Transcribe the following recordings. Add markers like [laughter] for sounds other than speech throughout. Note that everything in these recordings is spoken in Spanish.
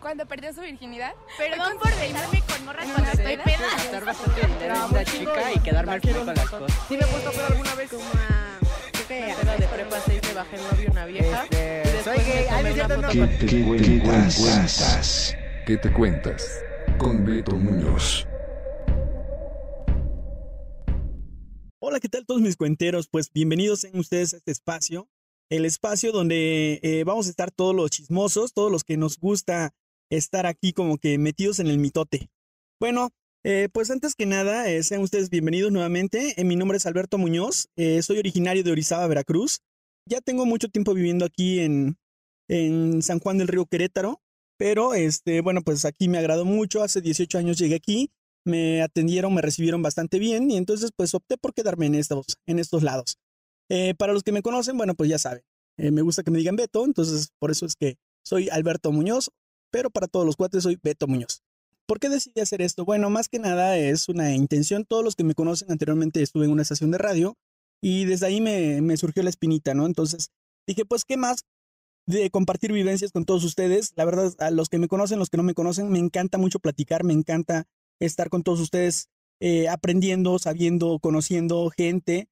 Cuando perdió su virginidad. Perdón por besarme con morras cuando estoy peda. Estar bastante en una chica y quedarme al con las cosas. ¿Sí me he puesto pedo alguna vez? Como a... Peda de prepa 6 me bajé el novio una vieja. Este, soy gay. no no. ¿Qué, qué cuentas? ¿Qué te cuentas? Con Beto Muñoz. Hola, ¿qué tal todos mis cuenteros? Pues bienvenidos sean ustedes a este espacio, el espacio donde eh, vamos a estar todos los chismosos, todos los que nos gusta estar aquí como que metidos en el mitote. Bueno, eh, pues antes que nada, eh, sean ustedes bienvenidos nuevamente. Eh, mi nombre es Alberto Muñoz, eh, soy originario de Orizaba, Veracruz. Ya tengo mucho tiempo viviendo aquí en, en San Juan del Río Querétaro, pero este, bueno, pues aquí me agradó mucho. Hace 18 años llegué aquí me atendieron, me recibieron bastante bien y entonces pues opté por quedarme en estos, en estos lados. Para los que me conocen, bueno, pues ya saben, me gusta que me digan Beto, entonces por eso es que soy Alberto Muñoz, pero para todos los cuates soy Beto Muñoz. ¿Por qué decidí hacer esto? Bueno, más que nada es una intención, todos los que me conocen anteriormente estuve en una estación de radio y desde ahí me, me surgió la espinita, ¿no? Entonces dije, pues, ¿qué más? de compartir vivencias con todos ustedes. La verdad, a los que me conocen, los que no me conocen, me encanta mucho platicar, me encanta estar con todos ustedes eh, aprendiendo, sabiendo, conociendo gente.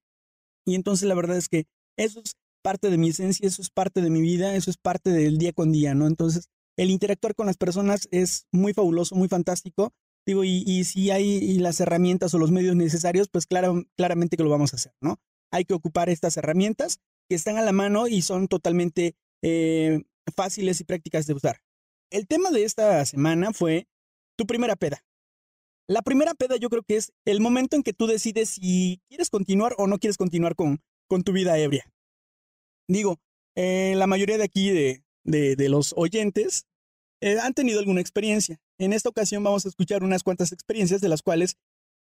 Y entonces la verdad es que eso es parte de mi esencia, eso es parte de mi vida, eso es parte del día con día, ¿no? Entonces, el interactuar con las personas es muy fabuloso, muy fantástico. Digo, y, si hay las herramientas o los medios necesarios, pues claro, claramente que lo vamos a hacer, ¿no? Hay que ocupar estas herramientas que están a la mano y son totalmente eh, fáciles y prácticas de usar. El tema de esta semana fue tu primera peda. La primera peda yo creo que es el momento en que tú decides si quieres continuar o no quieres continuar con, con tu vida ebria. Digo, eh, la mayoría de aquí de, de los oyentes eh, han tenido alguna experiencia. En esta ocasión vamos a escuchar unas cuantas experiencias de las cuales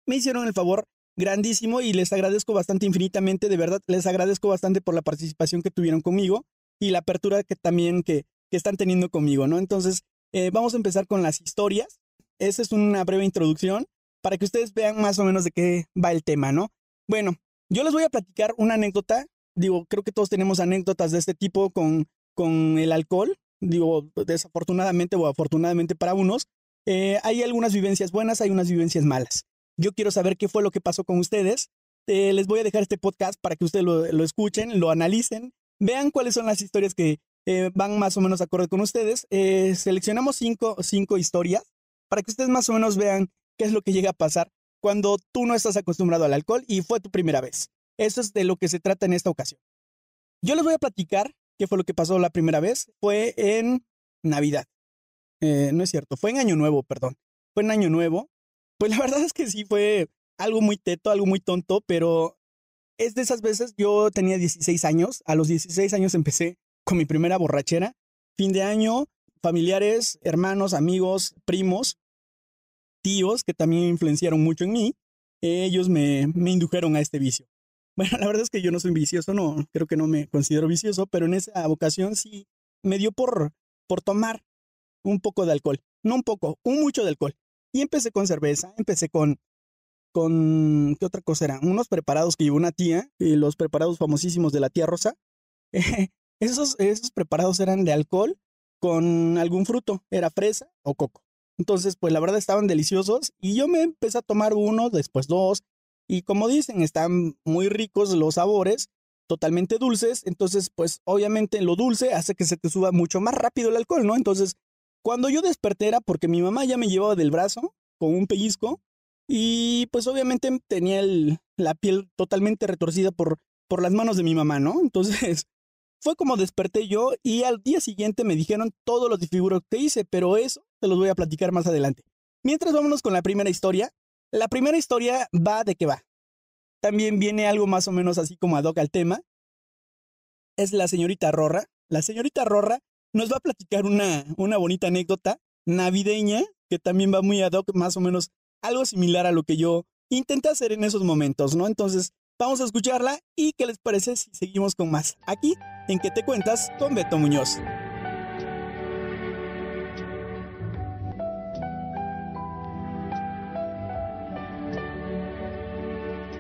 me hicieron el favor grandísimo y les agradezco bastante infinitamente, de verdad, les agradezco bastante por la participación que tuvieron conmigo y la apertura que también que, están teniendo conmigo, ¿no? Entonces, eh, vamos a empezar con las historias. Esa es una breve introducción para que ustedes vean más o menos de qué va el tema, ¿no? Bueno, yo les voy a platicar una anécdota. Digo, creo que todos tenemos anécdotas de este tipo con, con el alcohol. Digo, desafortunadamente o afortunadamente para unos. eh, hay algunas vivencias buenas, hay unas vivencias malas. Yo quiero saber qué fue lo que pasó con ustedes. Eh, les voy a dejar este podcast para que ustedes lo, escuchen, lo analicen, vean cuáles son las historias que eh, van más o menos acorde con ustedes. Seleccionamos cinco, cinco historias para que ustedes más o menos vean qué es lo que llega a pasar cuando tú no estás acostumbrado al alcohol y fue tu primera vez. Eso es de lo que se trata en esta ocasión. Yo les voy a platicar qué fue lo que pasó la primera vez. Fue en Navidad. Eh, no es cierto, fue en Año Nuevo, perdón. Fue en Año Nuevo. Pues la [laughs] verdad es que sí fue algo muy teto, algo muy tonto, pero es de esas veces, yo tenía 16 años, a los 16 años empecé con mi primera borrachera, fin de año, familiares, hermanos, amigos, primos, tíos que también influenciaron mucho en mí, ellos me, me indujeron a este vicio. Bueno, la verdad es que yo no soy vicioso, no, creo que no me considero vicioso, pero en esa ocasión sí me dio por, por tomar un poco de alcohol, no un poco, un mucho de alcohol. Y empecé con cerveza, empecé con, con, ¿qué otra cosa era? Unos preparados que llevó una tía, y los preparados famosísimos de la tía Rosa. [laughs] esos, esos preparados eran de alcohol con algún fruto, era fresa o coco. Entonces, pues la verdad estaban deliciosos y yo me empecé a tomar uno, después dos, y como dicen, están muy ricos los sabores, totalmente dulces, entonces pues obviamente lo dulce hace que se te suba mucho más rápido el alcohol, ¿no? Entonces, cuando yo desperté era porque mi mamá ya me llevaba del brazo con un pellizco y pues obviamente tenía la piel totalmente retorcida por, por las manos de mi mamá, ¿no? Entonces, [laughs] fue como desperté yo y al día siguiente me dijeron todos los disfiguros que hice, pero eso te los voy a platicar más adelante. Mientras vámonos con la primera historia. La primera historia va de qué va. También viene algo más o menos así como ad hoc al tema. Es la señorita Rorra. La señorita Rorra nos va a platicar una, una bonita anécdota navideña que también va muy ad hoc, más o menos algo similar a lo que yo intenté hacer en esos momentos, ¿no? Entonces, vamos a escucharla y qué les parece si seguimos con más aquí en que te cuentas con Beto Muñoz.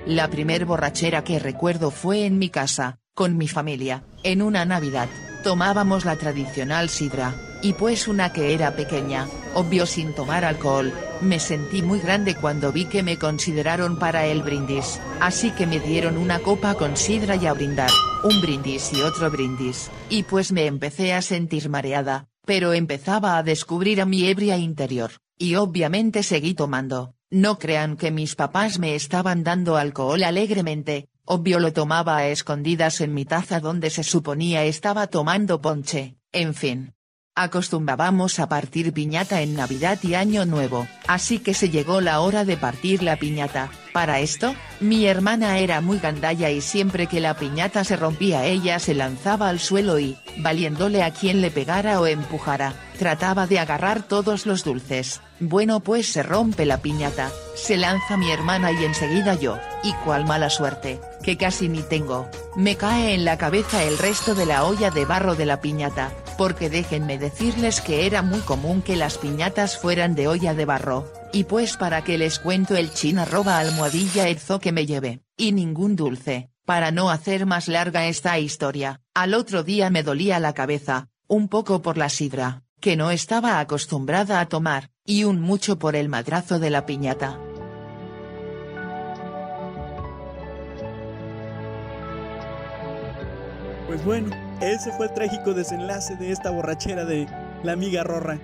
La primer borrachera que recuerdo fue en mi casa, con mi familia, en una Navidad. Tomábamos la tradicional sidra, y pues una que era pequeña, obvio sin tomar alcohol, me sentí muy grande cuando vi que me consideraron para el brindis, así que me dieron una copa con sidra y a brindar, un brindis y otro brindis, y pues me empecé a sentir mareada, pero empezaba a descubrir a mi ebria interior, y obviamente seguí tomando, no crean que mis papás me estaban dando alcohol alegremente, obvio lo tomaba a escondidas en mi taza donde se suponía estaba tomando ponche, en fin, Acostumbrábamos a partir piñata en Navidad y Año Nuevo, así que se llegó la hora de partir la piñata. Para esto, mi hermana era muy gandalla y siempre que la piñata se rompía ella se lanzaba al suelo y, valiéndole a quien le pegara o empujara, trataba de agarrar todos los dulces. Bueno pues se rompe la piñata, se lanza mi hermana y enseguida yo, y cuál mala suerte, que casi ni tengo, me cae en la cabeza el resto de la olla de barro de la piñata, porque déjenme decirles que era muy común que las piñatas fueran de olla de barro, y pues para que les cuento el china roba almohadilla ezo que me lleve, y ningún dulce, para no hacer más larga esta historia, al otro día me dolía la cabeza, un poco por la sidra, que no estaba acostumbrada a tomar, y un mucho por el madrazo de la piñata. Pues bueno, ese fue el trágico desenlace de esta borrachera de la amiga Rorra.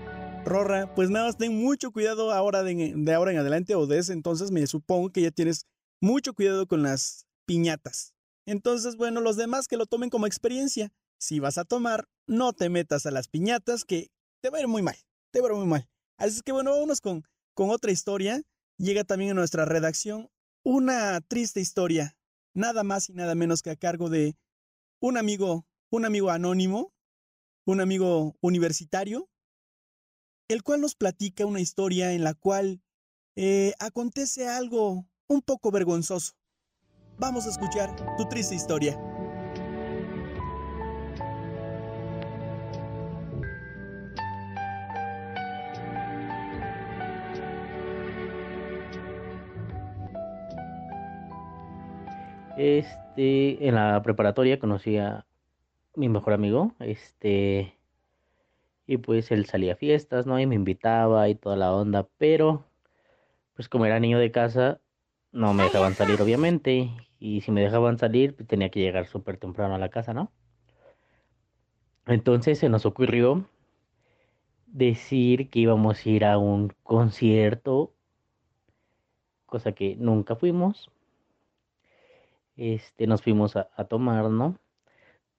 Rorra, pues nada más ten mucho cuidado ahora de, de, ahora en adelante o de ese entonces me supongo que ya tienes mucho cuidado con las piñatas. Entonces, bueno, los demás que lo tomen como experiencia. Si vas a tomar, no te metas a las piñatas que te va a ir muy mal, te va a ir muy mal. Así que bueno, vámonos con, con otra historia. Llega también a nuestra redacción una triste historia, nada más y nada menos que a cargo de un amigo un amigo anónimo, un amigo universitario, el cual nos platica una historia en la cual eh, acontece algo un poco vergonzoso. Vamos a escuchar tu triste historia. Este, en la preparatoria conocí a mi mejor amigo, este, y pues él salía a fiestas, ¿no? Y me invitaba y toda la onda, pero pues como era niño de casa, no me dejaban salir obviamente, y si me dejaban salir, pues tenía que llegar súper temprano a la casa, ¿no? Entonces se nos ocurrió decir que íbamos a ir a un concierto, cosa que nunca fuimos. Este, nos fuimos a, tomar, ¿no?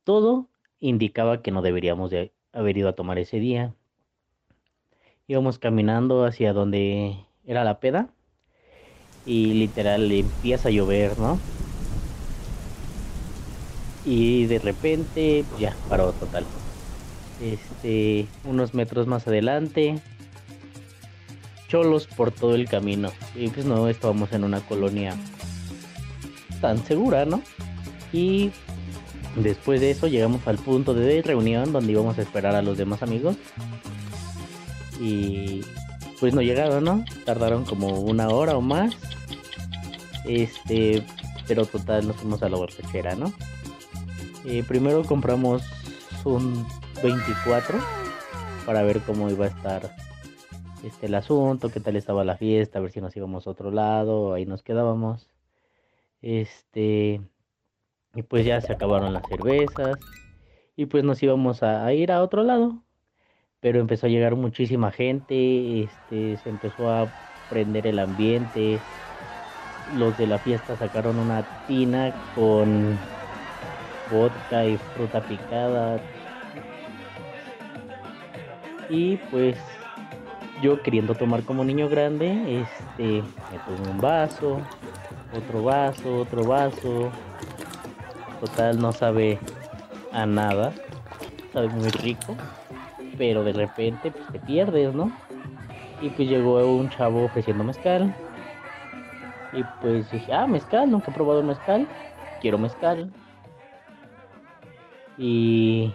Todo indicaba que no deberíamos de haber ido a tomar ese día. Íbamos caminando hacia donde era la peda y literal empieza a llover, ¿no? Y de repente pues ya paró total. Este, unos metros más adelante, cholos por todo el camino. Y pues no estábamos en una colonia tan segura, ¿no? Y Después de eso llegamos al punto de reunión donde íbamos a esperar a los demás amigos. Y pues no llegaron, ¿no? Tardaron como una hora o más. Este, pero total nos fuimos a la borrachera, ¿no? Eh, primero compramos un 24 para ver cómo iba a estar este el asunto, qué tal estaba la fiesta, a ver si nos íbamos a otro lado, ahí nos quedábamos. Este, y pues ya se acabaron las cervezas. Y pues nos íbamos a, ir a otro lado. Pero empezó a llegar muchísima gente. Este, se empezó a prender el ambiente. Los de la fiesta sacaron una tina con vodka y fruta picada. Y pues yo queriendo tomar como niño grande, este, me tomé un vaso, otro vaso, otro vaso, Total, no sabe a nada. Sabe muy rico. Pero de repente pues, te pierdes, ¿no? Y pues llegó un chavo ofreciendo mezcal. Y pues dije, ah, mezcal, nunca he probado mezcal. Quiero mezcal. Y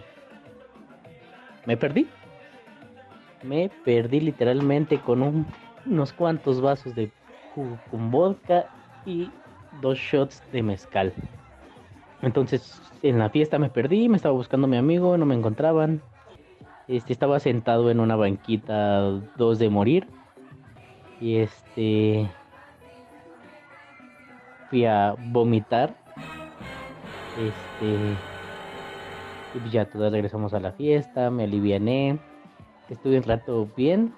me perdí. Me perdí literalmente con unos cuantos vasos de jugo con vodka y dos shots de mezcal. Entonces en la fiesta me perdí, me estaba buscando mi amigo, no me encontraban. Este, estaba sentado en una banquita dos de morir. Y este fui a vomitar. Este y ya todos regresamos a la fiesta, me aliviané. Estuve un rato bien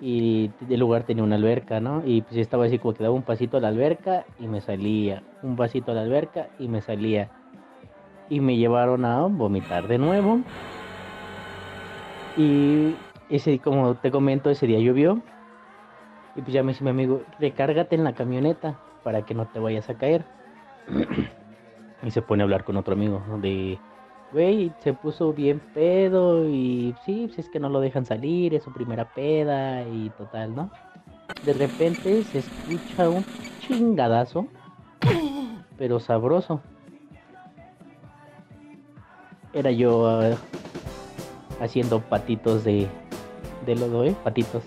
y el lugar tenía una alberca, ¿no? Y pues estaba así como que daba un pasito a la alberca y me salía, un pasito a la alberca y me salía. Y me llevaron a vomitar de nuevo. Y ese, como te comento, ese día llovió. Y pues ya me dice mi amigo, recárgate en la camioneta para que no te vayas a caer. [clears throat] y se pone a hablar con otro amigo de, güey, se puso bien pedo y sí, pues es que no lo dejan salir, es su primera peda y total, ¿no? De repente se escucha un chingadazo, pero sabroso. Era yo ah, haciendo patitos de, de lodo, ¿eh? Patitos.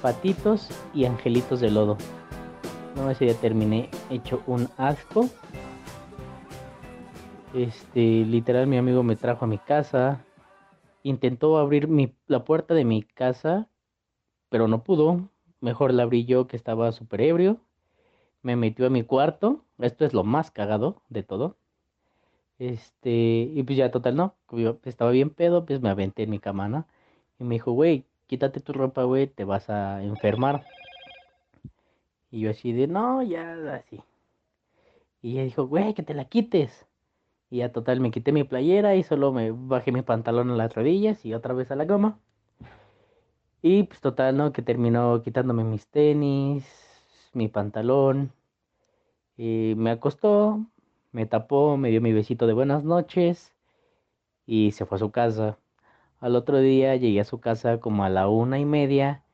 Patitos y angelitos de lodo. No, ese día terminé hecho un asco. Este, literal, mi amigo me trajo a mi casa. Intentó abrir mi, la puerta de mi casa, pero no pudo. Mejor la abrí yo que estaba súper ebrio. Me metió a mi cuarto. Esto es lo más cagado de todo. Este, y pues ya total, no. Yo estaba bien pedo, pues me aventé en mi cama, ¿no? Y me dijo, güey, quítate tu ropa, güey, te vas a enfermar. Y yo así de, no, ya, así. Y ella dijo, güey, que te la quites. Y ya total, me quité mi playera y solo me bajé mi pantalón a las rodillas y otra vez a la goma. Y pues total, ¿no? Que terminó quitándome mis tenis, mi pantalón. Y me acostó, me tapó, me dio mi besito de buenas noches y se fue a su casa. Al otro día llegué a su casa como a la una y media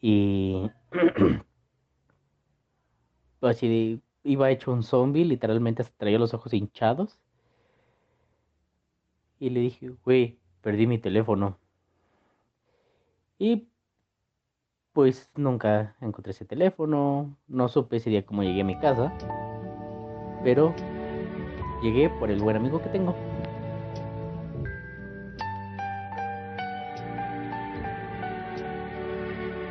y [clears throat] así iba hecho un zombie, literalmente hasta traía los ojos hinchados. Y le dije, güey, perdí mi teléfono. Y pues nunca encontré ese teléfono, no supe ese día cómo llegué a mi casa, pero llegué por el buen amigo que tengo.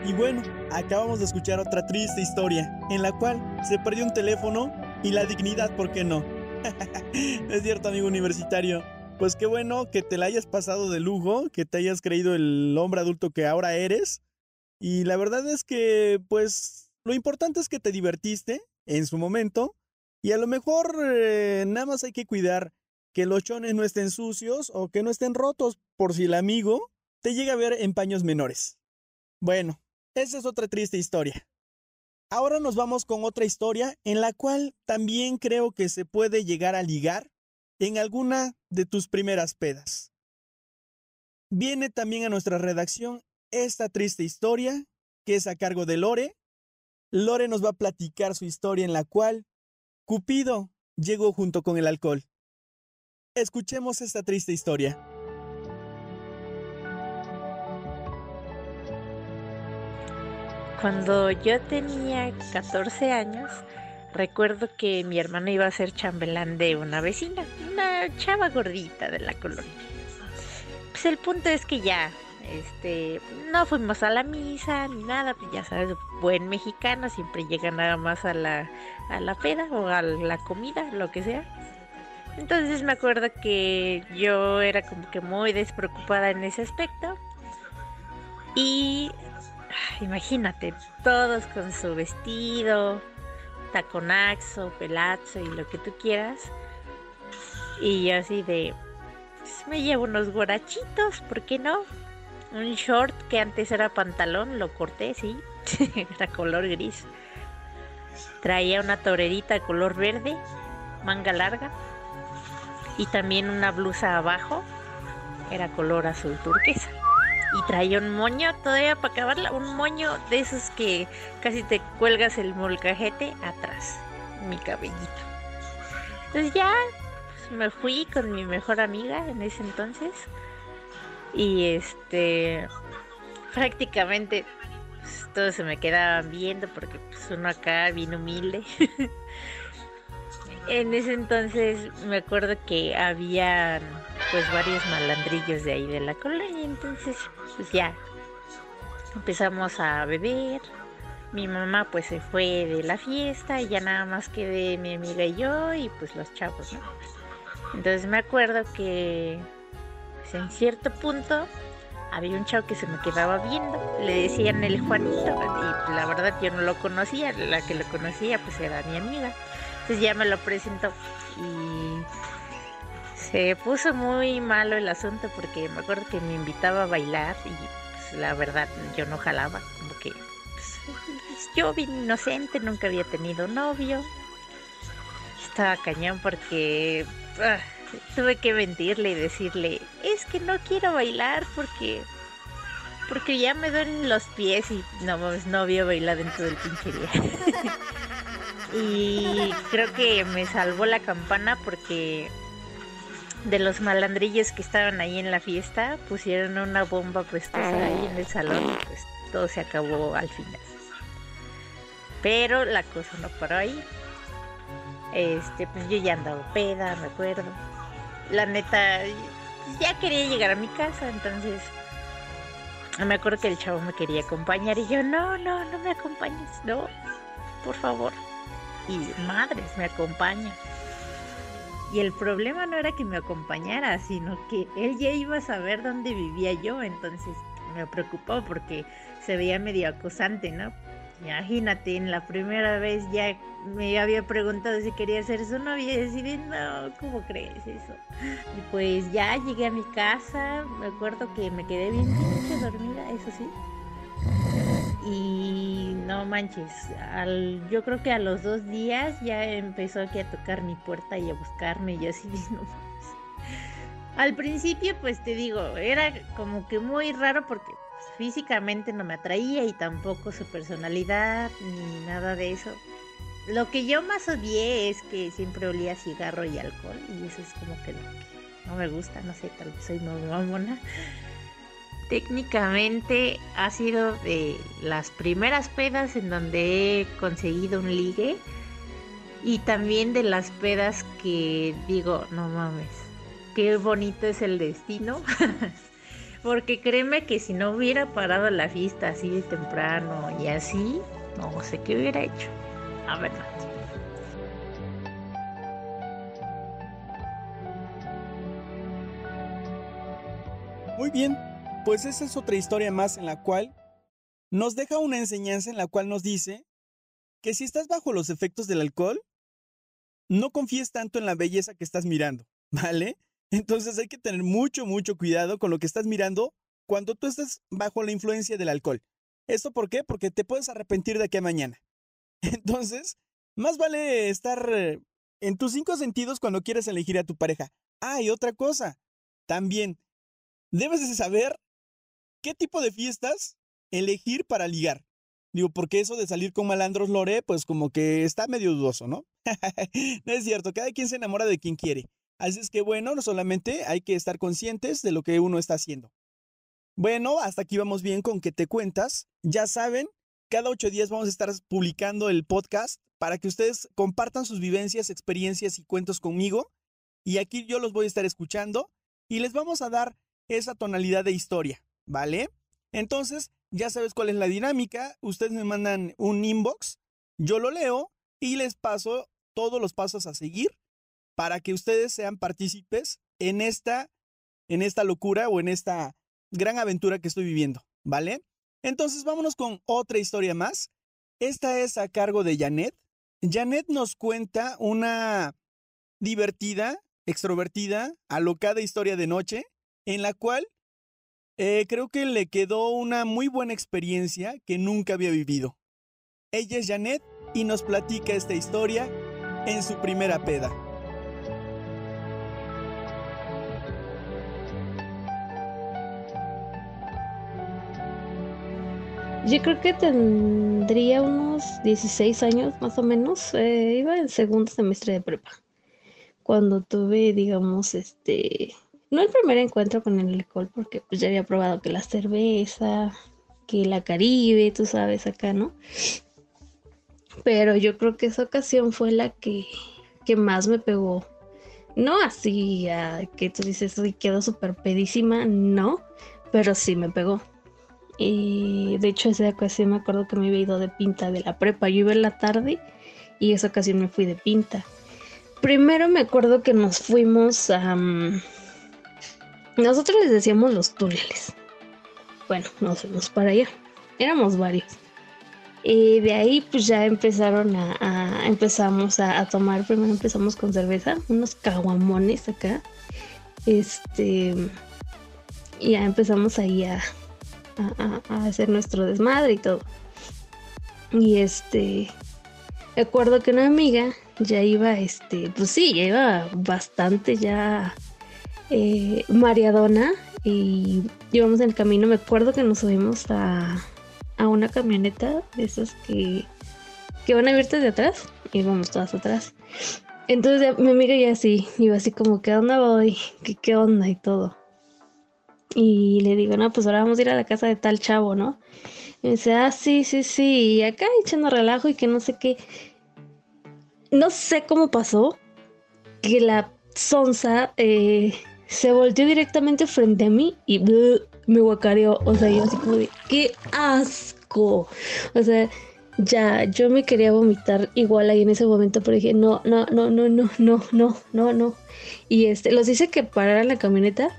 Y bueno, acabamos de escuchar otra triste historia en la cual se perdió un teléfono y la dignidad, ¿por qué no? [laughs] es cierto, amigo universitario. Pues qué bueno que te la hayas pasado de lujo, que te hayas creído el hombre adulto que ahora eres. Y la verdad es que, pues, lo importante es que te divertiste en su momento. Y a lo mejor eh, nada más hay que cuidar que los chones no estén sucios o que no estén rotos por si el amigo te llega a ver en paños menores. Bueno, esa es otra triste historia. Ahora nos vamos con otra historia en la cual también creo que se puede llegar a ligar en alguna de tus primeras pedas. Viene también a nuestra redacción esta triste historia que es a cargo de Lore. Lore nos va a platicar su historia en la cual Cupido llegó junto con el alcohol. Escuchemos esta triste historia. Cuando yo tenía 14 años, recuerdo que mi hermano iba a ser chambelán de una vecina, una chava gordita de la colonia. Pues el punto es que ya, este, no fuimos a la misa ni nada, pues ya sabes, buen mexicano siempre llega nada más a la, a la peda o a la comida, lo que sea. Entonces me acuerdo que yo era como que muy despreocupada en ese aspecto. Y imagínate, todos con su vestido, taconaxo, pelazo y lo que tú quieras. Y yo así de, pues, me llevo unos guarachitos, ¿por qué no? Un short que antes era pantalón, lo corté, sí, [laughs] era color gris. Traía una torerita color verde, manga larga. Y también una blusa abajo, era color azul turquesa y traía un moño todavía para acabarla, un moño de esos que casi te cuelgas el molcajete atrás, mi cabellito. Entonces ya pues, me fui con mi mejor amiga en ese entonces y este prácticamente pues, todos se me quedaban viendo porque pues uno acá bien humilde. [laughs] en ese entonces me acuerdo que habían pues varios malandrillos de ahí de la colonia, entonces pues ya empezamos a beber. Mi mamá pues se fue de la fiesta y ya nada más quedé mi amiga y yo y pues los chavos, ¿no? Entonces me acuerdo que pues, en cierto punto había un chavo que se me quedaba viendo, le decían el Juanito y la verdad yo no lo conocía, la que lo conocía pues era mi amiga. Entonces ya me lo presentó y se puso muy malo el asunto porque me acuerdo que me invitaba a bailar y pues, la verdad yo no jalaba, como que pues, yo bien inocente, nunca había tenido novio. Estaba cañón porque ah, tuve que mentirle y decirle, es que no quiero bailar porque porque ya me duelen los pies y no mames, no había bailado en todo el pinche día. [laughs] y creo que me salvó la campana porque de los malandrillos que estaban ahí en la fiesta pusieron una bomba puesta ahí en el salón y pues todo se acabó al final. Pero la cosa no paró ahí. Este, pues yo ya andaba peda, me acuerdo. La neta, ya quería llegar a mi casa, entonces me acuerdo que el chavo me quería acompañar y yo, no, no, no me acompañes, no, por favor. Y madres, me acompaña. Y el problema no era que me acompañara, sino que él ya iba a saber dónde vivía yo, entonces me preocupó porque se veía medio acosante, ¿no? Imagínate, en la primera vez ya me había preguntado si quería ser su novia y decir, no, ¿cómo crees eso? Y pues ya llegué a mi casa, me acuerdo que me quedé bien pinche dormida, eso sí. Y no manches, al, yo creo que a los dos días ya empezó aquí a tocar mi puerta y a buscarme y así, [laughs] no. Al principio, pues te digo, era como que muy raro porque pues, físicamente no me atraía y tampoco su personalidad ni nada de eso. Lo que yo más odié es que siempre olía cigarro y alcohol y eso es como que lo que no me gusta, no sé, tal vez soy muy mamona técnicamente ha sido de las primeras pedas en donde he conseguido un ligue y también de las pedas que digo, no mames, qué bonito es el destino. [laughs] Porque créeme que si no hubiera parado la fiesta así de temprano y así, no sé qué hubiera hecho. A ver. Muy bien, pues esa es otra historia más en la cual nos deja una enseñanza en la cual nos dice que si estás bajo los efectos del alcohol, no confíes tanto en la belleza que estás mirando, ¿vale? Entonces hay que tener mucho, mucho cuidado con lo que estás mirando cuando tú estás bajo la influencia del alcohol. ¿Esto por qué? Porque te puedes arrepentir de aquí a mañana. [laughs] Entonces, más vale estar eh, en tus cinco sentidos cuando quieres elegir a tu pareja. Ah, y otra cosa, también debes de saber ¿qué tipo de fiestas elegir para ligar? Digo, porque eso de salir con malandros lore, pues como que está medio dudoso, ¿no? [laughs] no es cierto, cada quien se enamora de quien quiere. Así es que bueno, no solamente hay que estar conscientes de lo que uno está haciendo. Bueno, hasta aquí vamos bien con que te cuentas. Ya saben, cada ocho días vamos a estar publicando el podcast para que ustedes compartan sus vivencias, experiencias y cuentos conmigo. Y aquí yo los voy a estar escuchando y les vamos a dar esa tonalidad de historia. ¿Vale? Entonces, ya sabes cuál es la dinámica. Ustedes me mandan un inbox, yo lo leo y les paso todos los pasos a seguir para que ustedes sean partícipes en esta, en esta locura o en esta gran aventura que estoy viviendo, ¿vale? Entonces, vámonos con otra historia más. Esta es a cargo de Janet. Janet nos cuenta una divertida, extrovertida, alocada historia de noche en la cual eh, creo que le quedó una muy buena experiencia que nunca había vivido. Ella es Janet y nos platica esta historia en su primera peda. Yo creo que tendría unos 16 años más o menos. Eh, iba en segundo semestre de prepa. Cuando tuve, digamos, este, no el primer encuentro con el alcohol, porque pues ya había probado que la cerveza, que la Caribe, tú sabes, acá, ¿no? Pero yo creo que esa ocasión fue la que, que más me pegó No así que tú dices, uy, quedó súper pedísima, no, pero sí me pegó. Y de hecho esa ocasión me acuerdo que me había ido de pinta de la prepa. Yo iba en la tarde y esa ocasión me fui de pinta. Primero me acuerdo que nos fuimos a... nosotros les decíamos los túneles. Bueno, nos fuimos para allá. Éramos varios. Y de ahí pues ya empezaron a, empezamos a, tomar, primero empezamos con cerveza, unos caguamones acá. Este, y ya empezamos ahí a, a, hacer nuestro desmadre y todo. Y este, recuerdo que una amiga ya iba, este, pues sí, ya iba bastante ya eh, mareadona y íbamos en el camino, me acuerdo que nos subimos a, a una camioneta de esas que, que van abiertas de atrás y vamos todas atrás. Entonces mi amiga ya así, iba así como, ¿qué onda voy? ¿Qué, ¿Qué onda? Y todo. Y le digo, no, pues ahora vamos a ir a la casa de tal chavo, ¿no? Y me dice, ah, sí, sí, sí. Y acá echando relajo y que no sé qué. No sé cómo pasó que la sonza eh, se volteó directamente frente a mí y me guacareó. O sea, yo así como de, ¡qué asco! O sea, ya, yo me quería vomitar igual ahí en ese momento, pero dije, no, no, no, no, no, no, no, no, no. Y este, los hice que pararan la camioneta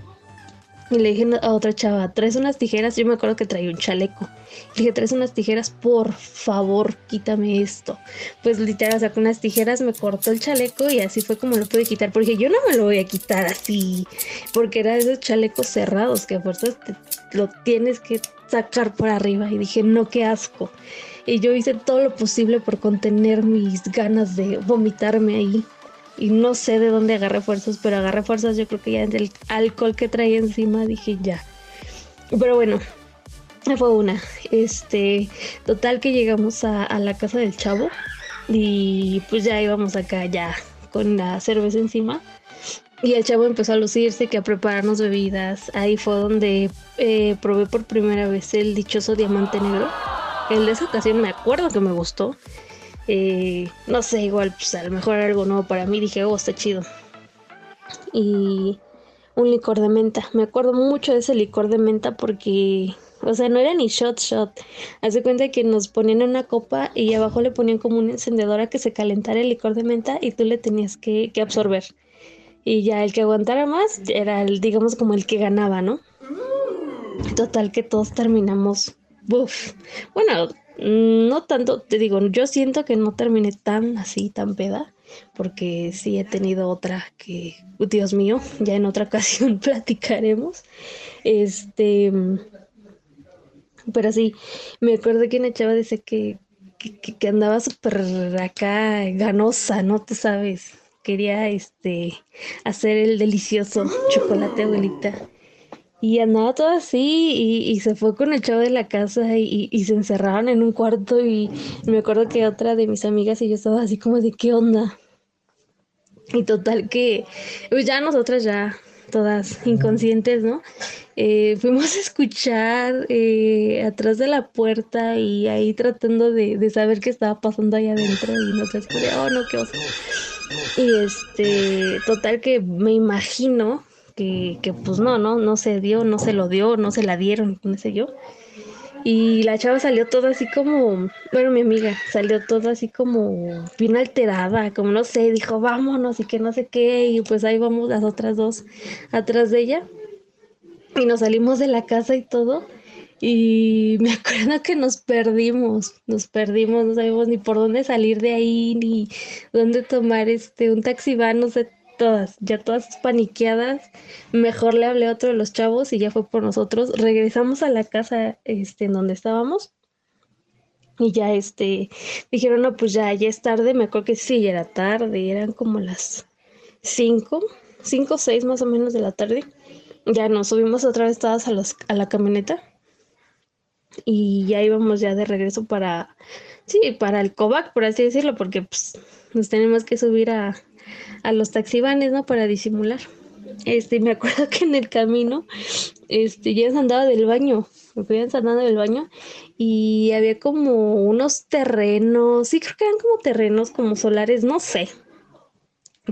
y le dije a otra chava, traes unas tijeras. Yo me acuerdo que traía un chaleco. Le dije, traes unas tijeras, por favor, quítame esto. Pues literal, sacó unas tijeras, me cortó el chaleco y así fue como lo pude quitar. Porque yo no me lo voy a quitar así. Porque era de esos chalecos cerrados que a fuerzas lo tienes que sacar por arriba. Y dije, no, qué asco. Y yo hice todo lo posible por contener mis ganas de vomitarme ahí y no sé de dónde agarré fuerzas, pero agarré fuerzas yo creo que ya del alcohol que traía encima dije ya. Pero bueno, fue una. Este, total que llegamos a, la casa del chavo y pues ya íbamos acá ya con la cerveza encima. Y el chavo empezó a lucirse, que a prepararnos bebidas. Ahí fue donde eh, probé por primera vez el dichoso diamante negro. El de esa ocasión me acuerdo que me gustó. No sé, igual, pues a lo mejor algo nuevo para mí. Dije, oh, está chido. Y un licor de menta. Me acuerdo mucho de ese licor de menta porque, o sea, no era ni shot shot. Hace cuenta que nos ponían una copa y abajo le ponían como un encendedor que se calentara el licor de menta y tú le tenías que, que absorber. Y ya el que aguantara más era el, digamos, como el que ganaba, ¿no? Total que todos terminamos. Buf. Bueno, no tanto, te digo, yo siento que no terminé tan así, tan peda, porque sí he tenido otra que, Dios mío, [laughs] ya en otra [laughs] ocasión platicaremos. Este, pero sí, me acuerdo que una chava que, que, que andaba súper acá ganosa, ¿no? Tú sabes, quería este hacer el delicioso chocolate abuelita. Y andaba todo así y, se fue con el chavo de la casa y, se encerraron en un cuarto y me acuerdo que otra de mis amigas y yo estaba así como de qué onda. Y total que pues ya nosotras ya todas inconscientes, ¿no? Eh, fuimos a escuchar eh, atrás de la puerta y ahí tratando de, saber qué estaba pasando ahí adentro y nosotras como oh no, qué oso. Y este, total que me imagino que, que pues no, no, no se dio, no se lo dio, no se la dieron, no sé yo. Y la chava salió toda así como, bueno, mi amiga salió toda así como bien alterada, como no sé, dijo vámonos y que no sé qué, y pues ahí vamos las otras dos atrás de ella. Y nos salimos de la casa y todo. Y me [laughs] acuerdo que nos perdimos, nos perdimos, no sabemos ni por dónde salir de ahí, ni dónde tomar este un taxi van, no sé, todas, ya todas paniqueadas. Mejor le hablé a otro de los chavos y ya fue por nosotros. Regresamos a la casa este, en donde estábamos. Y ya este, dijeron, no, pues ya, ya es tarde. Me acuerdo que sí, ya era tarde, eran como las 5, 5 o 6 más o menos de la tarde. Ya nos subimos otra vez todas a, los, a la camioneta. Y ya íbamos ya de regreso para, sí, para el Kovac, por así decirlo, porque pues, nos tenemos que subir a, a los taxibanes, ¿no? Para disimular. Este, me acuerdo que en el camino, este, ya andaba del baño, me fui andando del baño y había como unos terrenos, sí creo que eran como terrenos como solares, no sé.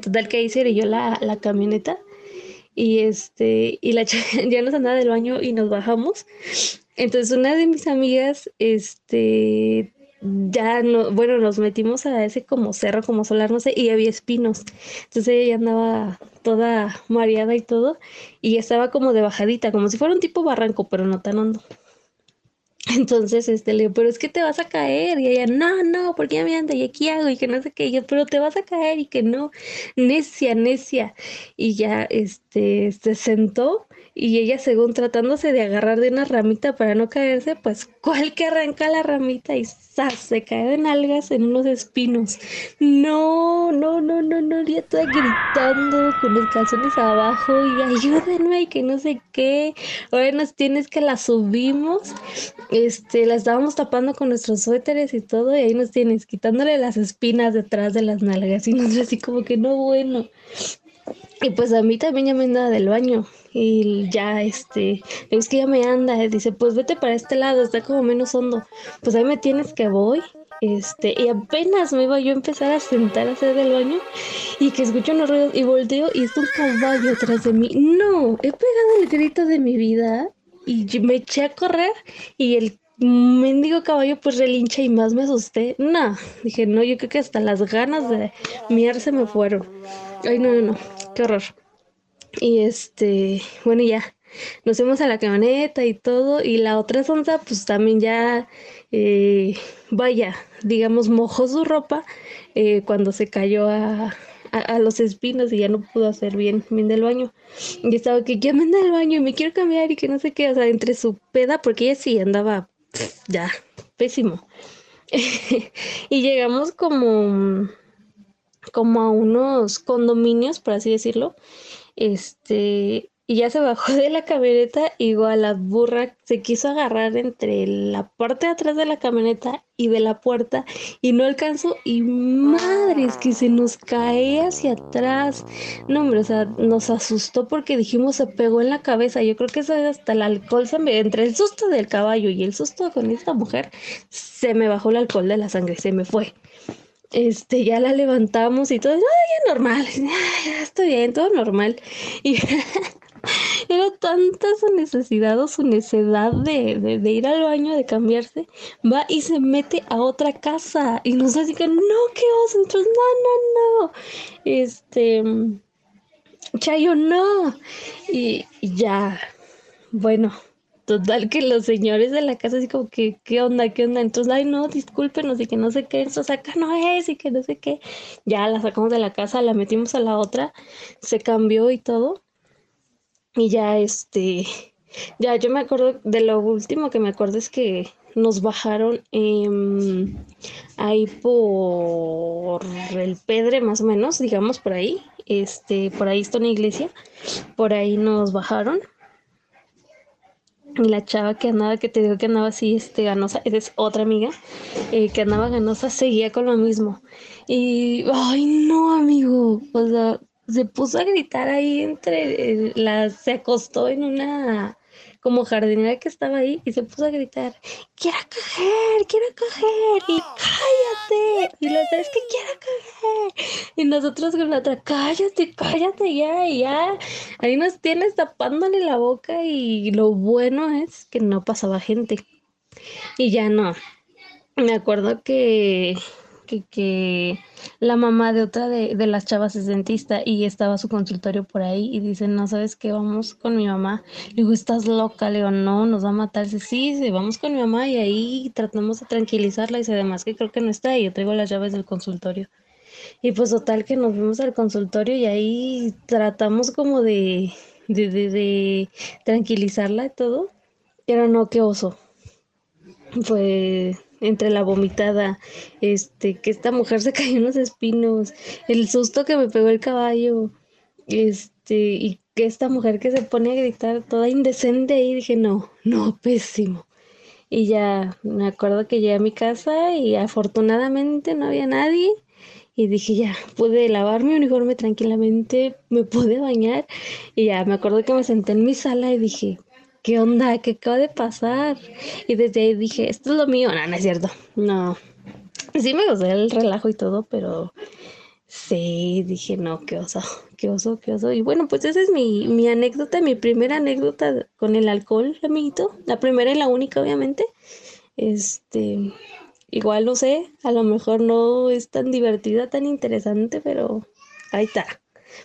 Total que ahí se yo la, la camioneta y este, y la [laughs] ya nos andaba del baño y nos bajamos. Entonces una de mis amigas, este, ya no, bueno, nos metimos a ese como cerro, como solar, no sé, y había espinos. Entonces ella andaba toda mareada y todo, y estaba como de bajadita, como si fuera un tipo barranco, pero no tan hondo. Entonces, este, le digo, pero es que te vas a caer. Y ella, no, no, porque ya me anda y aquí hago y que no sé qué. Y yo, pero te vas a caer y que no, necia, necia. Y ya, este, se sentó y ella según tratándose de agarrar de una ramita para no caerse, pues cual que arranca la ramita y ¡zas! se cae de nalgas en unos espinos. No, no, no, no, no, ya está gritando con los calzones abajo y ayúdenme y que no sé qué. Ahora nos tienes que la subimos, este, la estábamos tapando con nuestros suéteres y todo y ahí nos tienes quitándole las espinas detrás de las nalgas y nos así como que no bueno. Y pues a mí también ya me andaba del baño y ya este, es que ya me anda, dice, pues vete para este lado, está como menos hondo. Pues ahí me tienes que voy. Este, y apenas me iba yo a empezar a sentar a hacer del baño y que escucho unos ruidos y volteo y está un caballo atrás de mí. No, he pegado el grito de mi vida y me eché a correr y el mendigo caballo pues relincha y más me asusté. No, dije, no, yo creo que hasta las ganas de miar se me fueron. Ay, no, no, no, qué horror. Y este, bueno, ya nos fuimos a la camioneta y todo. Y la otra sonza, pues también ya, eh, vaya, digamos, mojó su ropa eh, cuando se cayó a, a, los espinos y ya no pudo hacer bien, bien del baño. Y estaba que ya me anda al baño y me quiero cambiar y que no sé qué, o sea, entre su peda, porque ella sí andaba ya, pésimo. [laughs] y llegamos como, como a unos condominios, por así decirlo, este, y ya se bajó [laughs] de la camioneta, igual la burra se quiso agarrar entre la parte de atrás de la camioneta y de la puerta y no alcanzó y madres que se nos cae hacia atrás. No, hombre, o sea, nos asustó porque dijimos se pegó en la cabeza. Yo creo que eso hasta el alcohol se me entre el susto del caballo y el susto con esta mujer se me bajó el alcohol de la sangre, se me fue este, ya la levantamos y todo, ay, ya normal, [laughs] ya estoy bien, todo normal. [laughs] Y era tanta su necesidad o su necesidad de, de, ir al baño, de cambiarse, va y se mete a otra casa y nos dice que no, qué oso, no, no, no. Este, Chayo, no. y ya, bueno, Total que los señores de la casa así como que, ¿qué onda? ¿Qué onda? Entonces, ay, no, discúlpenos y que no sé qué, eso acá no es y que no sé qué. Ya la sacamos de la casa, la metimos a la otra, se cambió y todo. Y ya, este, ya yo me acuerdo, de lo último que me acuerdo es que nos bajaron ahí por el Pedre, más o menos, digamos, por ahí. Este, por ahí está una iglesia, por ahí nos bajaron y la chava que andaba, que te digo que andaba así, este, ganosa, es otra amiga, eh, que andaba ganosa, seguía con lo mismo. Y, ay, no, amigo, o sea, se puso a gritar ahí entre, eh, se acostó en una, como jardinera que estaba ahí y se puso a gritar, quiero coger, quiero coger, y cállate. Y la otra es que quiero coger. Y nosotros con la otra, cállate, cállate ya, ya. Ahí nos tienes tapándole la boca y lo bueno es que no pasaba gente. Y ya no. Me acuerdo que que, la mamá de otra de, las chavas es dentista y estaba su consultorio por ahí y dice, no, ¿sabes qué? Vamos con mi mamá. Le digo, ¿estás loca? Le digo, no, nos va a matar. Dice, sí, sí, vamos con mi mamá y ahí tratamos de tranquilizarla. Y dice, además que creo que no está y yo traigo las llaves del consultorio. Y pues total que nos fuimos al consultorio y ahí tratamos como de, de, de, de tranquilizarla y todo. Pero no, qué oso. Fue entre la vomitada, este, que esta mujer se [laughs] cayó en los espinos, el susto que me pegó el caballo, este, y que esta mujer que se pone a gritar toda indecente ahí, dije, no, no, pésimo. Y ya me acuerdo que llegué a mi casa y afortunadamente no había nadie. Y dije, ya, pude lavar mi uniforme tranquilamente, me pude bañar. Y ya me acuerdo que me senté en mi sala y dije, ¿qué onda? ¿Qué acaba de pasar? Y desde ahí dije, esto es lo mío. No, no es cierto. No. Sí me gustó el relajo y todo, pero Sí, dije, no, qué oso, qué oso, qué oso. Y bueno, pues esa es mi, mi anécdota, mi primera anécdota con el alcohol, amiguito. La primera y la única, obviamente. Este, igual no sé, a lo mejor no es tan divertida, tan interesante, pero ahí está.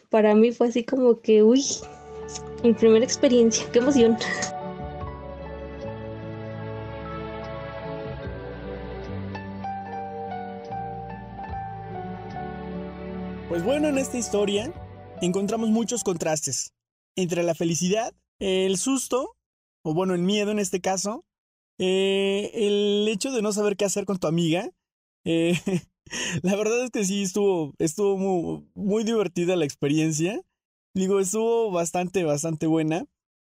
Para mí fue así como que, uy, mi primera experiencia, qué emoción. Pues bueno, en esta historia encontramos muchos contrastes entre la felicidad, el susto, o bueno, el miedo en este caso, eh, el hecho de no saber qué hacer con tu amiga. Eh, [laughs] la verdad es que sí, estuvo, estuvo muy, muy, divertida la experiencia. Digo, estuvo bastante, bastante buena.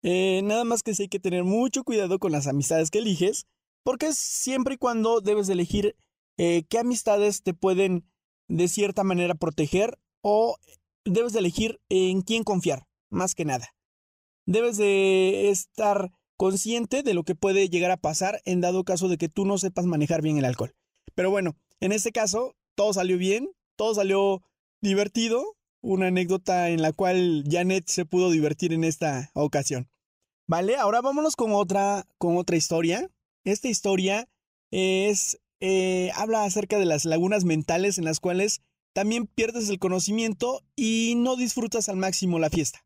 Eh, nada más que sí hay que tener mucho cuidado con las amistades que eliges, porque siempre y cuando debes de elegir qué amistades te pueden de cierta manera proteger o debes de elegir en quién confiar, más que nada. Debes de estar consciente de lo que puede llegar a pasar en dado caso de que tú no sepas manejar bien el alcohol. Pero bueno, en este caso todo salió bien, todo salió divertido, una anécdota en la cual Janet se pudo divertir en esta ocasión. Vale, ahora vámonos con otra, con otra historia. Esta historia es eh, habla acerca de las lagunas mentales en las cuales también pierdes el conocimiento y no disfrutas al máximo la fiesta.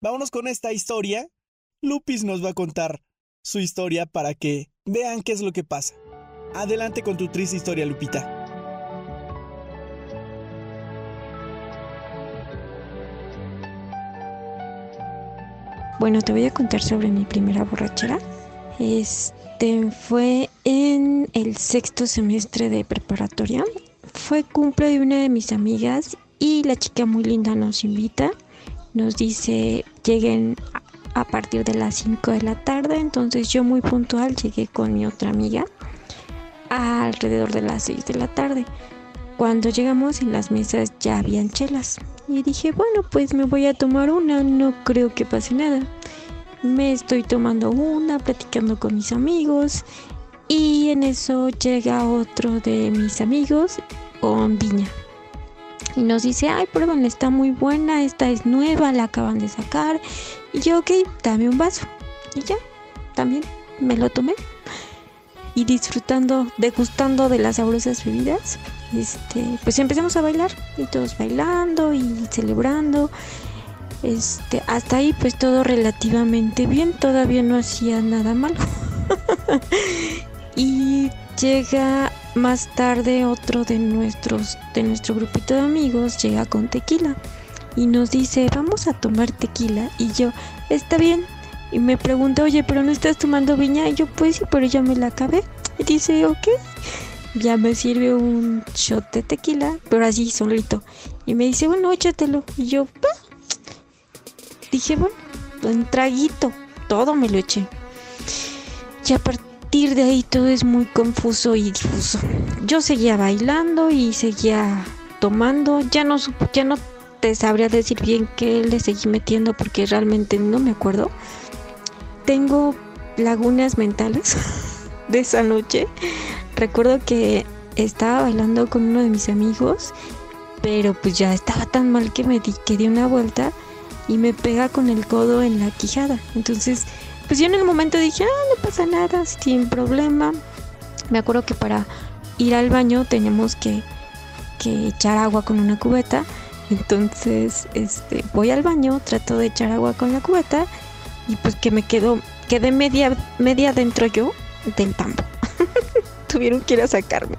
Vámonos con esta historia. Lupis nos va a contar su historia para que vean qué es lo que pasa. Adelante con tu triste historia, Lupita. Bueno, te voy a contar sobre mi primera borrachera. Este fue en el sexto semestre de preparatoria. Fue cumple de una de mis amigas y la chica muy linda nos invita. Nos dice lleguen a partir de las 5 de la tarde. Entonces yo muy puntual llegué con mi otra amiga alrededor de las 6 de la tarde. Cuando llegamos en las mesas ya habían chelas. Y dije, bueno, pues me voy a tomar una, no creo que pase nada me estoy tomando una, platicando con mis amigos y en eso llega otro de mis amigos con viña. Y nos dice, ay, perdón, está muy buena, esta es nueva, la acaban de sacar. Y yo, ok, dame un vaso. Y ya, también me lo tomé. Y disfrutando, degustando de las sabrosas bebidas, este, pues empezamos a bailar. Y todos bailando y celebrando. Este, hasta ahí pues todo relativamente bien, todavía no hacía nada malo. [laughs] y llega más tarde otro de nuestros de nuestro grupito de amigos llega con tequila y nos dice, "Vamos a tomar tequila." Y yo, "Está bien." Y me pregunta, "Oye, pero no estás tomando viña?" Y yo, "Pues sí, pero ya me la acabé." Y dice, "Ok." Ya me sirve un shot de tequila, pero así solito. Y me dice, "Bueno, échatelo." Y yo, dije, bueno, un traguito, todo me lo eché. Y a partir de ahí todo es muy confuso y difuso. Yo seguía bailando y seguía tomando, ya no ya no te sabría decir bien qué le seguí metiendo porque realmente no me acuerdo. Tengo lagunas mentales [laughs] de esa noche. Recuerdo que estaba bailando con uno de mis amigos, pero pues ya estaba tan mal que me di, que di una vuelta y me pega con el codo en la quijada. Entonces, pues yo en el momento dije, ah, no pasa nada, sin problema. Me acuerdo que para ir al baño teníamos que, que echar agua con una cubeta. Entonces, este, voy al baño, trato de echar agua con la cubeta y pues que me quedo, quedé media, media dentro yo del tambo. Tuvieron que ir a sacarme.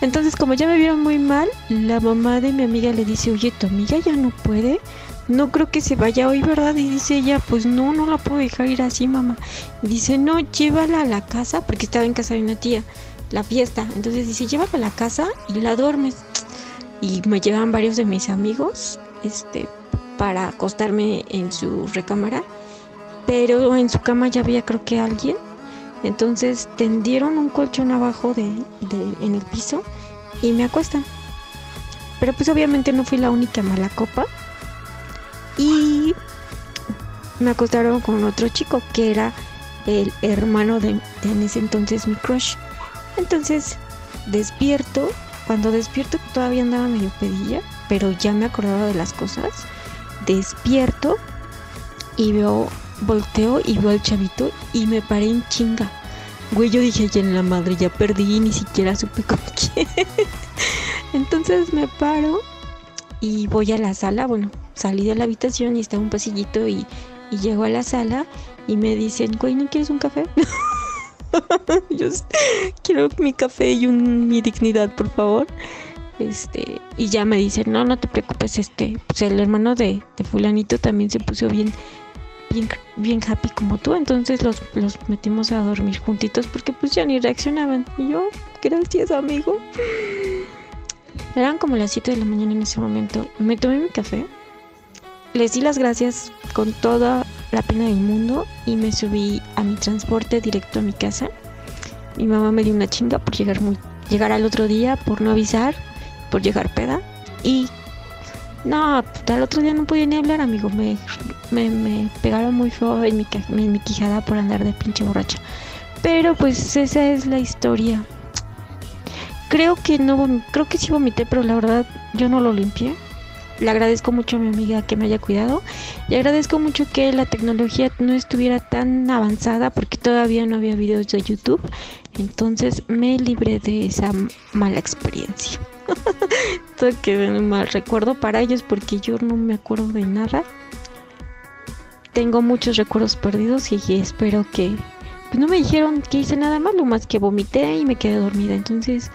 Entonces, como ya me vieron muy mal, la mamá de mi amiga le dice, oye, tu amiga ya no puede no creo que se vaya hoy, ¿verdad? Y dice ella, pues no, no la puedo dejar ir así, mamá. dice, no, llévala a la casa, porque estaba en casa de una tía, la fiesta. Entonces dice, llévala a la casa y la duermes. Y me llevan varios de mis amigos, este, para acostarme en su recámara. Pero en su cama ya había creo que alguien. Entonces tendieron un colchón abajo de, de, en el piso y me acuestan. Pero pues obviamente no fui la única mala copa y me acostaron con otro chico que era el hermano de, en ese entonces mi crush. Entonces despierto cuando despierto todavía andaba medio pedilla, pero ya me acordaba de las cosas. Despierto y veo, volteo y veo al chavito y me paré en chinga. Güey, yo dije, ya en la madre, ya perdí ni siquiera supe con [laughs] quién. Entonces me paro y voy a la sala. Bueno, salí de la habitación y estaba un pasillito y, y llego a la sala y me dicen, güey, ¿no quieres un café? [laughs] yo quiero mi café y un, mi dignidad, por favor. Este, y ya me dicen, no, no te preocupes, este, pues el hermano de, de fulanito también se puso bien, bien, bien happy como tú, entonces los, los metimos a dormir juntitos porque pues ya ni reaccionaban. Y yo, gracias amigo. Eran como las 7 de la mañana en ese momento. Me tomé mi café. Les di las gracias con toda la pena del mundo y me subí a mi transporte directo a mi casa. Mi mamá me dio una chinga por llegar muy llegar al otro día, por no avisar, por llegar peda y no, al otro día no podía ni hablar, amigo. Me, me, pegaron muy feo en mi, en mi quijada por andar de pinche borracha. Pero pues esa es la historia. Creo que no, creo que sí vomité, pero la verdad yo no lo limpié. Le agradezco mucho a mi amiga que me haya cuidado y agradezco mucho que la tecnología no estuviera tan avanzada porque todavía no había videos de YouTube. Entonces me libré de esa mala experiencia. Que mal recuerdo para ellos porque yo no me acuerdo de nada. Tengo muchos recuerdos perdidos y espero que pues no me dijeron que hice nada malo más que vomité y me quedé dormida. Entonces,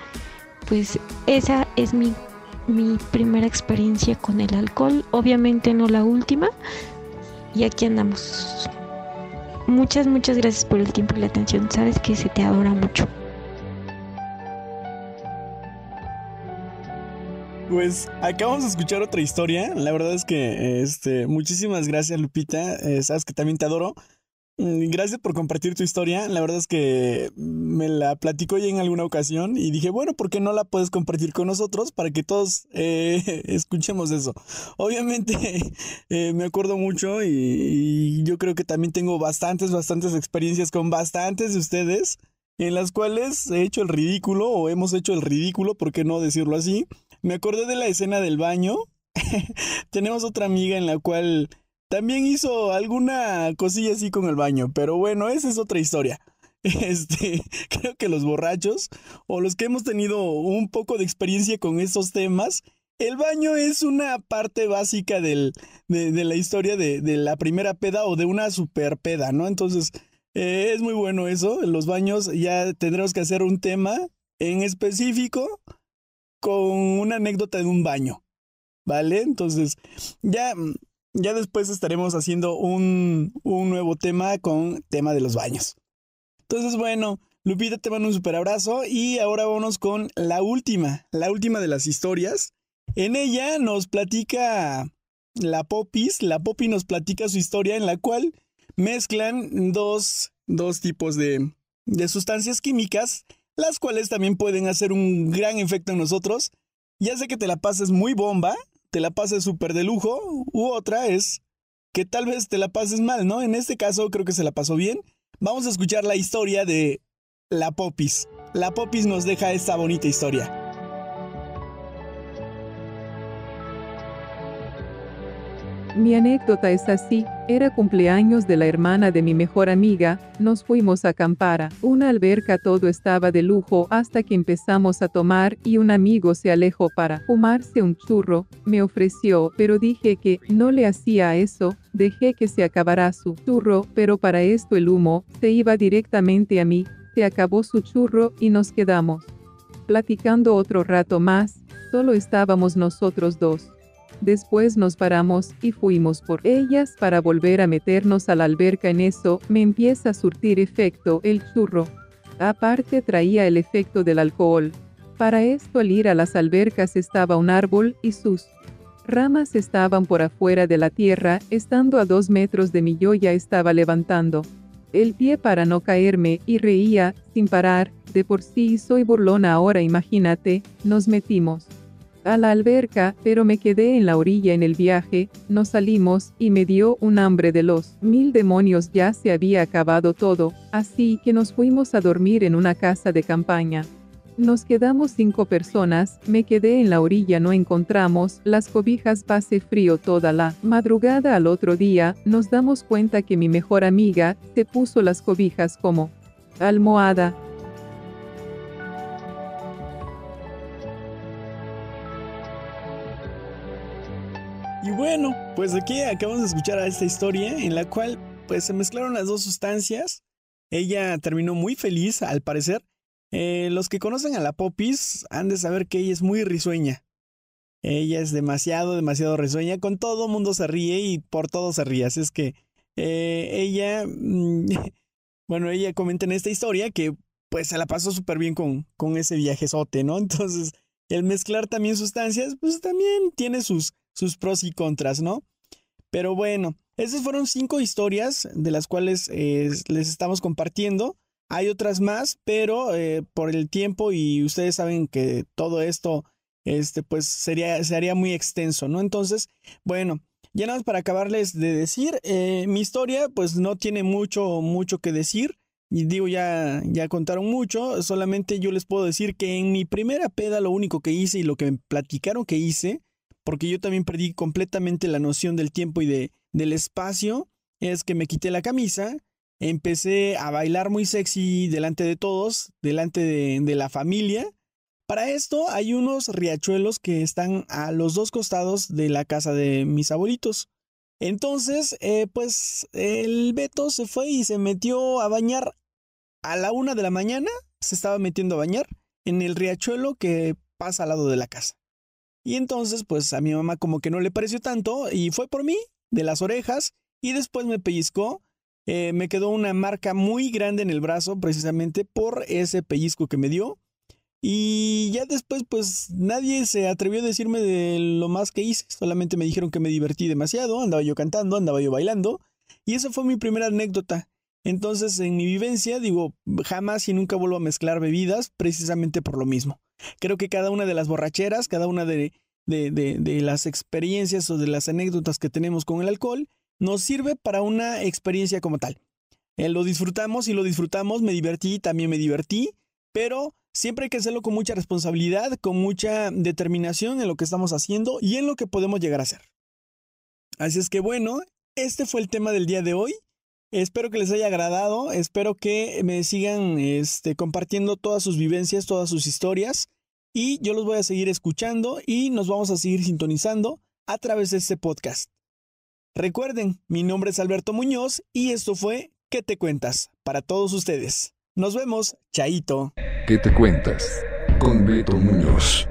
pues esa es mi mi primera experiencia con el alcohol, obviamente no la última. Y aquí andamos. Muchas, muchas gracias por el tiempo y la atención. Sabes que se te adora mucho. Pues acabamos de escuchar otra historia. La verdad es que este, muchísimas gracias, Lupita. Eh, sabes que también te adoro. Mm, gracias por compartir tu historia. La verdad es que me la platicó ya en alguna ocasión y dije, bueno, ¿por qué no la puedes compartir con nosotros para que todos eh, [laughs] escuchemos eso? Obviamente [laughs] eh, me acuerdo mucho y, y, yo creo que también tengo bastantes, bastantes experiencias con bastantes de ustedes en las cuales he hecho el ridículo o hemos hecho el ridículo, ¿por qué no decirlo así? Me acordé de la escena del baño. [laughs] Tenemos otra amiga en la cual también hizo alguna cosilla así con el baño, pero bueno, esa es otra historia. [laughs] Este, [laughs] creo que los borrachos o los que hemos tenido un poco de experiencia con esos temas, el baño es una parte básica del, de, la historia de, de, la primera peda o de una super peda, ¿no? Entonces, eh, es muy bueno eso. Los baños ya tendremos que hacer un tema en específico con una anécdota de un baño, ¿vale? Entonces, ya ya después estaremos haciendo un, un nuevo tema con tema de los baños. Entonces, bueno, Lupita, te mando un super abrazo y ahora vamos con la última, la última de las historias. En ella nos platica la Popis, la Popi nos platica su historia en la cual mezclan dos, dos tipos de, de sustancias químicas, las cuales también pueden hacer un gran efecto en nosotros. Ya sé que te la pases muy bomba, te la pases súper de lujo, u otra es que tal vez te la pases mal, ¿no? En este caso creo que se la pasó bien. Vamos a escuchar la historia de la Popis. La Popis nos deja esta bonita historia. Mi anécdota es así. Era cumpleaños de la hermana de mi mejor amiga, nos fuimos a acampar a una alberca, todo estaba de lujo hasta que empezamos a tomar y un amigo se alejó para fumarse un churro, me ofreció, pero dije que no le hacía eso, dejé que se acabara su churro, pero para esto el humo se iba directamente a mí, se acabó su churro y nos quedamos. Platicando otro rato más, solo estábamos nosotros dos. Después nos paramos y fuimos por ellas para volver a meternos a la alberca. En eso me empieza a surtir efecto el churro. Aparte traía el efecto del alcohol. Para esto al ir a las albercas estaba un árbol y sus ramas estaban por afuera de la tierra, estando a dos metros de mí yo ya estaba levantando el pie para no caerme y reía sin parar, de por sí soy burlona ahora imagínate, nos metimos a la alberca, pero me quedé en la orilla en el viaje, nos salimos y me dio un hambre de los mil demonios ya se había acabado todo, así que nos fuimos a dormir en una casa de campaña. Nos quedamos cinco personas, me quedé en la orilla, no encontramos las cobijas base frío toda la madrugada al otro día, nos damos cuenta que mi mejor amiga se puso las cobijas como almohada. Bueno, pues aquí acabamos de escuchar a esta historia en la cual pues se mezclaron las dos sustancias. Ella terminó muy feliz, al parecer. Eh, los que conocen a la Popis han de saber que ella es muy risueña. Ella es demasiado, demasiado risueña. Con todo mundo se ríe y por todo se ríe. Así es que eh, ella, mm, [laughs] bueno, ella comenta en esta historia que pues se la pasó súper bien con, con ese viajezote, ¿no? [laughs] Entonces, el mezclar también sustancias, pues también tiene sus, sus pros y contras, ¿no? Pero bueno, esas fueron cinco historias de las cuales eh, les estamos compartiendo. Hay otras más, pero eh, por el tiempo y ustedes saben que todo esto, este, pues sería, sería muy extenso, ¿no? Entonces, bueno, ya nada más para acabarles de decir, eh, mi historia, pues no tiene mucho, mucho que decir. Y digo, ya, ya contaron mucho, solamente yo les puedo decir que en mi primera peda lo único que hice y lo que me platicaron que hice porque yo también perdí completamente la noción del tiempo y de, del espacio, es que me quité la camisa, empecé a bailar muy sexy delante de todos, delante de, la familia. Para esto hay unos riachuelos que están a los dos costados de la casa de mis abuelitos. Entonces, eh, pues el Beto se fue y se metió a bañar a la una de la mañana, se estaba metiendo a bañar en el riachuelo que pasa al lado de la casa. Y entonces, pues a mi mamá como que no le pareció tanto y fue por mí, de las orejas, y después me pellizcó. Eh, me quedó una marca muy grande en el brazo precisamente por ese pellizco que me dio. Y ya después, pues nadie se atrevió a decirme de lo más que hice. Solamente me dijeron que me divertí demasiado. Andaba yo cantando, andaba yo bailando. Y esa fue mi primera anécdota. Entonces, en mi vivencia, digo, jamás y nunca vuelvo a mezclar bebidas precisamente por lo mismo. Creo que cada una de las borracheras, cada una de, de, las experiencias o de las anécdotas que tenemos con el alcohol, nos sirve para una experiencia como tal. Eh, lo disfrutamos y lo disfrutamos, me divertí, también me divertí, pero siempre hay que hacerlo con mucha responsabilidad, con mucha determinación en lo que estamos haciendo y en lo que podemos llegar a hacer. Así es que bueno, este fue el tema del día de hoy. Espero que les haya agradado, espero que me sigan este, compartiendo todas sus vivencias, todas sus historias y yo los voy a seguir escuchando y nos vamos a seguir sintonizando a través de este podcast. Recuerden, mi nombre es Alberto Muñoz y esto fue ¿Qué te cuentas? Para todos ustedes. Nos vemos, chaito. ¿Qué te cuentas? Con Beto Muñoz.